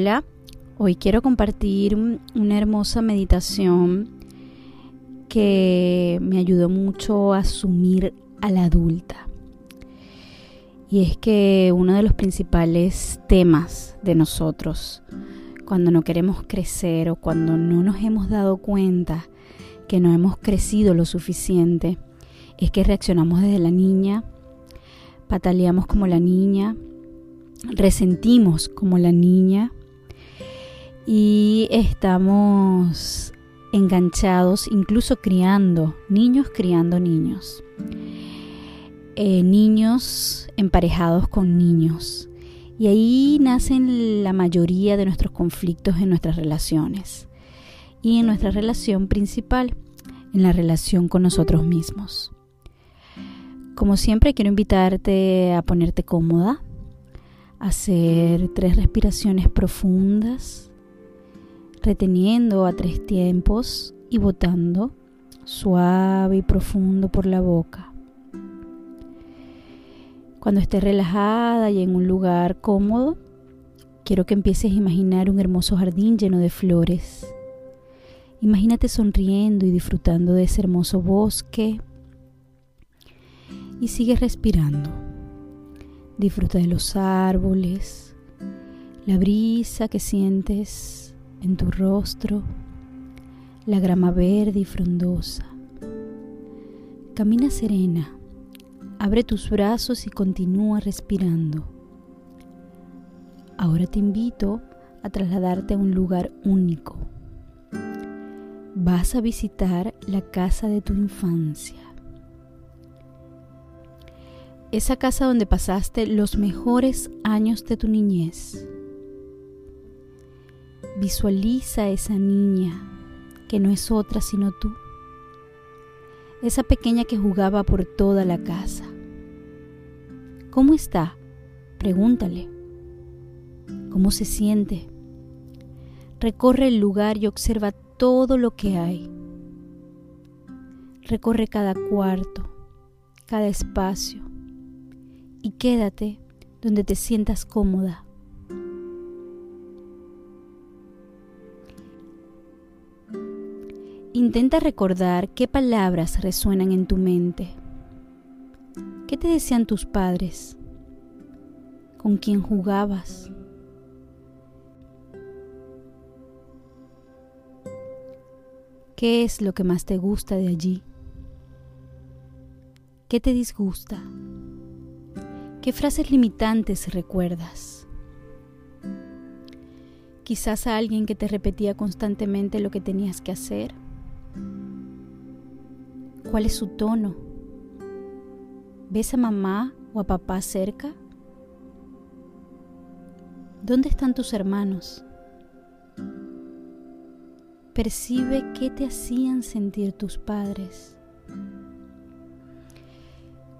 Hola, hoy quiero compartir una hermosa meditación que me ayudó mucho a asumir a la adulta. Y es que uno de los principales temas de nosotros, cuando no queremos crecer o cuando no nos hemos dado cuenta que no hemos crecido lo suficiente, es que reaccionamos desde la niña, pataleamos como la niña, resentimos como la niña y estamos enganchados, incluso criando, niños criando niños, eh, niños emparejados con niños. Y ahí nacen la mayoría de nuestros conflictos en nuestras relaciones y en nuestra relación principal, en la relación con nosotros mismos. Como siempre, quiero invitarte a ponerte cómoda, hacer tres respiraciones profundas, reteniendo a tres tiempos y botando suave y profundo por la boca. Cuando estés relajada y en un lugar cómodo, quiero que empieces a imaginar un hermoso jardín lleno de flores. Imagínate sonriendo y disfrutando de ese hermoso bosque y sigue respirando. Disfruta de los árboles, la brisa que sientes en tu rostro, la grama verde y frondosa. Camina serena, abre tus brazos y continúa respirando. Ahora te invito a trasladarte a un lugar único. Vas a visitar la casa de tu infancia esa casa donde pasaste los mejores años de tu niñez. Visualiza a esa niña que no es otra sino tú. Esa pequeña que jugaba por toda la casa. ¿Cómo está? Pregúntale. ¿Cómo se siente? Recorre el lugar y observa todo lo que hay. Recorre cada cuarto, cada espacio y quédate donde te sientas cómoda. Intenta recordar qué palabras resuenan en tu mente. ¿Qué te decían tus padres? ¿Con quién jugabas? ¿Qué es lo que más te gusta de allí? ¿Qué te disgusta? ¿Qué frases limitantes recuerdas? Quizás a alguien que te repetía constantemente lo que tenías que hacer. ¿Cuál es su tono? ¿Ves a mamá o a papá cerca? ¿Dónde están tus hermanos? Percibe qué te hacían sentir tus padres.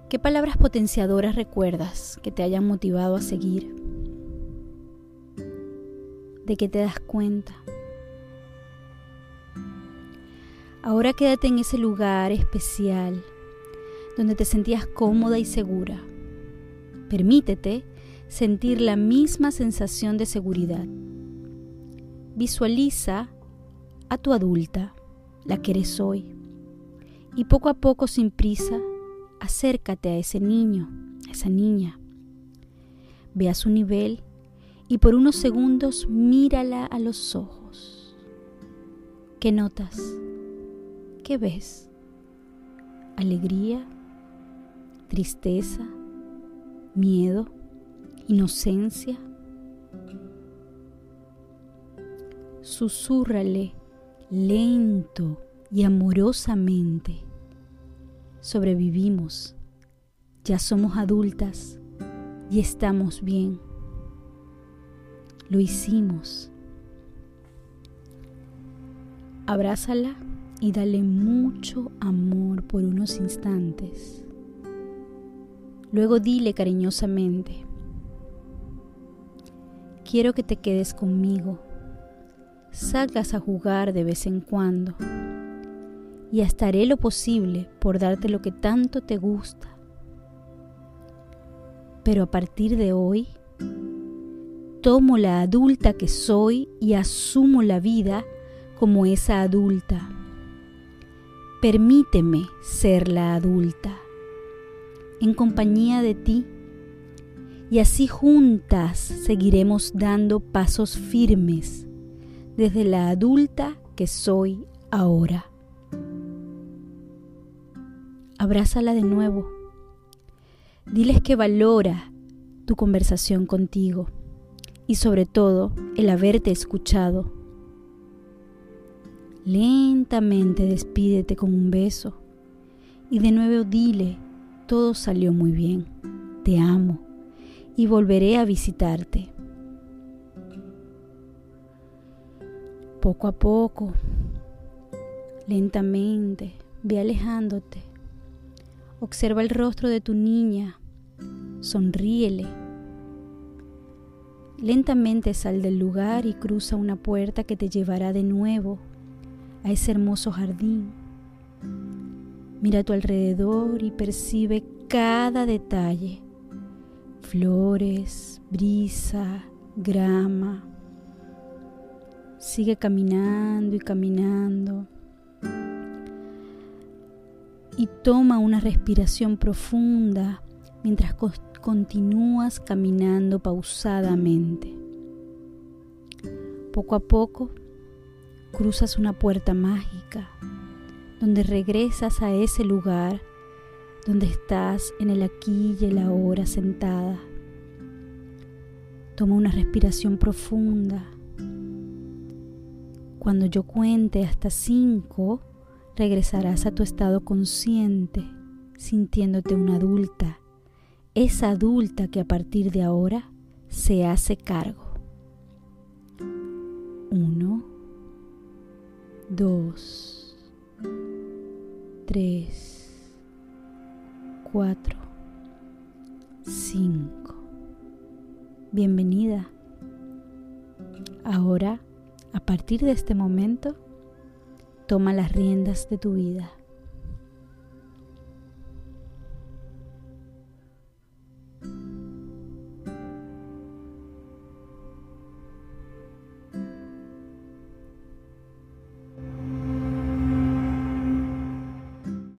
¿Qué palabras potenciadoras recuerdas que te hayan motivado a seguir? ¿De qué te das cuenta? Ahora quédate en ese lugar especial donde te sentías cómoda y segura. Permítete sentir la misma sensación de seguridad. Visualiza a tu adulta, la que eres hoy, y poco a poco sin prisa acércate a ese niño, a esa niña. Ve a su nivel y por unos segundos mírala a los ojos. ¿Qué notas? ¿Qué ves? ¿Alegría? ¿Tristeza? ¿Miedo? ¿Inocencia? Susúrrale lento y amorosamente sobrevivimos, ya somos adultas y estamos bien. Lo hicimos. Abrázala y dale mucho amor por unos instantes. Luego dile cariñosamente, quiero que te quedes conmigo, salgas a jugar de vez en cuando y hasta haré lo posible por darte lo que tanto te gusta. Pero a partir de hoy, tomo la adulta que soy y asumo la vida como esa adulta. Permíteme ser la adulta, en compañía de ti, y así juntas seguiremos dando pasos firmes desde la adulta que soy ahora. Abrázala de nuevo. Diles que valora tu conversación contigo y sobre todo el haberte escuchado. Lentamente despídete con un beso y de nuevo dile, todo salió muy bien, te amo y volveré a visitarte. Poco a poco, lentamente, ve alejándote. Observa el rostro de tu niña, sonríele Lentamente sal del lugar y cruza una puerta que te llevará de nuevo a ese hermoso jardín. Mira a tu alrededor y percibe cada detalle. Flores, brisa, grama. Sigue caminando y caminando. Y toma una respiración profunda mientras continúas caminando pausadamente. Poco a poco cruzas una puerta mágica donde regresas a ese lugar donde estás en el aquí y el ahora sentada. Toma una respiración profunda. Cuando yo cuente hasta cinco, regresarás a tu estado consciente, sintiéndote una adulta esa adulta que a partir de ahora se hace cargo. Uno, dos, tres, cuatro, cinco. Bienvenida. Ahora, a partir de este momento, toma las riendas de tu vida.